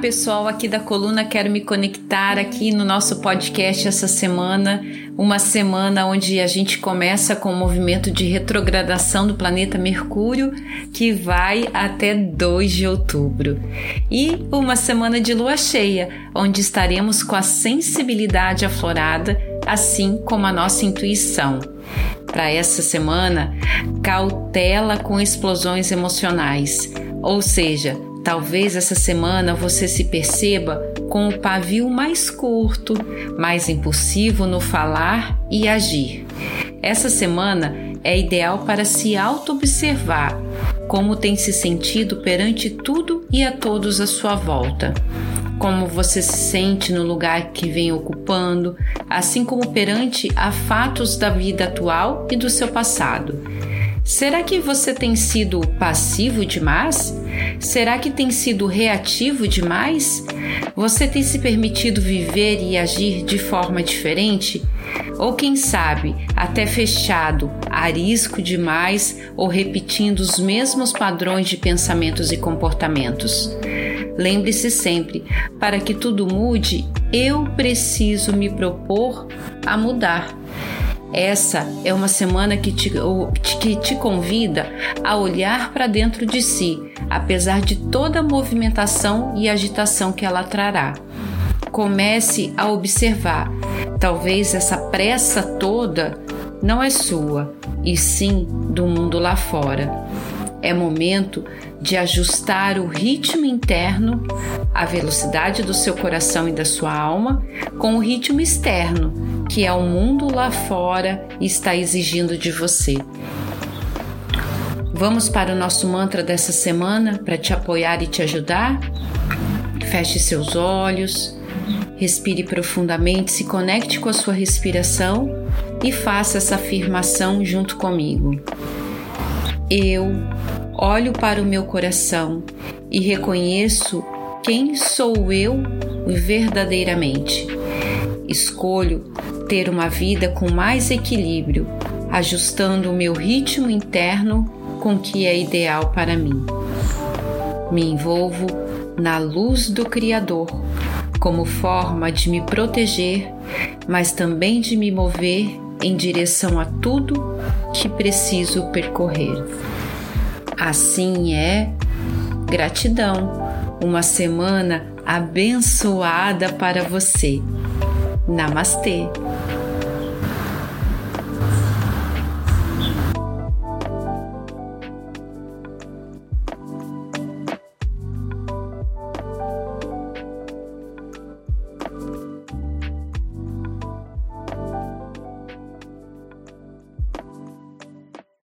pessoal aqui da coluna, quero me conectar aqui no nosso podcast essa semana, uma semana onde a gente começa com o movimento de retrogradação do planeta Mercúrio, que vai até 2 de outubro. E uma semana de lua cheia, onde estaremos com a sensibilidade aflorada, assim como a nossa intuição. Para essa semana, cautela com explosões emocionais, ou seja, Talvez essa semana você se perceba com o pavio mais curto, mais impulsivo no falar e agir. Essa semana é ideal para se auto-observar como tem se sentido perante tudo e a todos à sua volta. Como você se sente no lugar que vem ocupando, assim como perante a fatos da vida atual e do seu passado. Será que você tem sido passivo demais? Será que tem sido reativo demais? Você tem se permitido viver e agir de forma diferente? Ou quem sabe, até fechado, arisco demais ou repetindo os mesmos padrões de pensamentos e comportamentos? Lembre-se sempre: para que tudo mude, eu preciso me propor a mudar. Essa é uma semana que te, que te convida a olhar para dentro de si, apesar de toda a movimentação e agitação que ela trará. Comece a observar. Talvez essa pressa toda não é sua, e sim do mundo lá fora. É momento de ajustar o ritmo interno, a velocidade do seu coração e da sua alma, com o ritmo externo, que é o mundo lá fora e está exigindo de você. Vamos para o nosso mantra dessa semana para te apoiar e te ajudar? Feche seus olhos, respire profundamente, se conecte com a sua respiração e faça essa afirmação junto comigo. Eu olho para o meu coração e reconheço quem sou eu verdadeiramente. Escolho ter uma vida com mais equilíbrio, ajustando o meu ritmo interno com o que é ideal para mim. Me envolvo na luz do Criador como forma de me proteger, mas também de me mover em direção a tudo que preciso percorrer. Assim é, gratidão, uma semana abençoada para você. Namastê!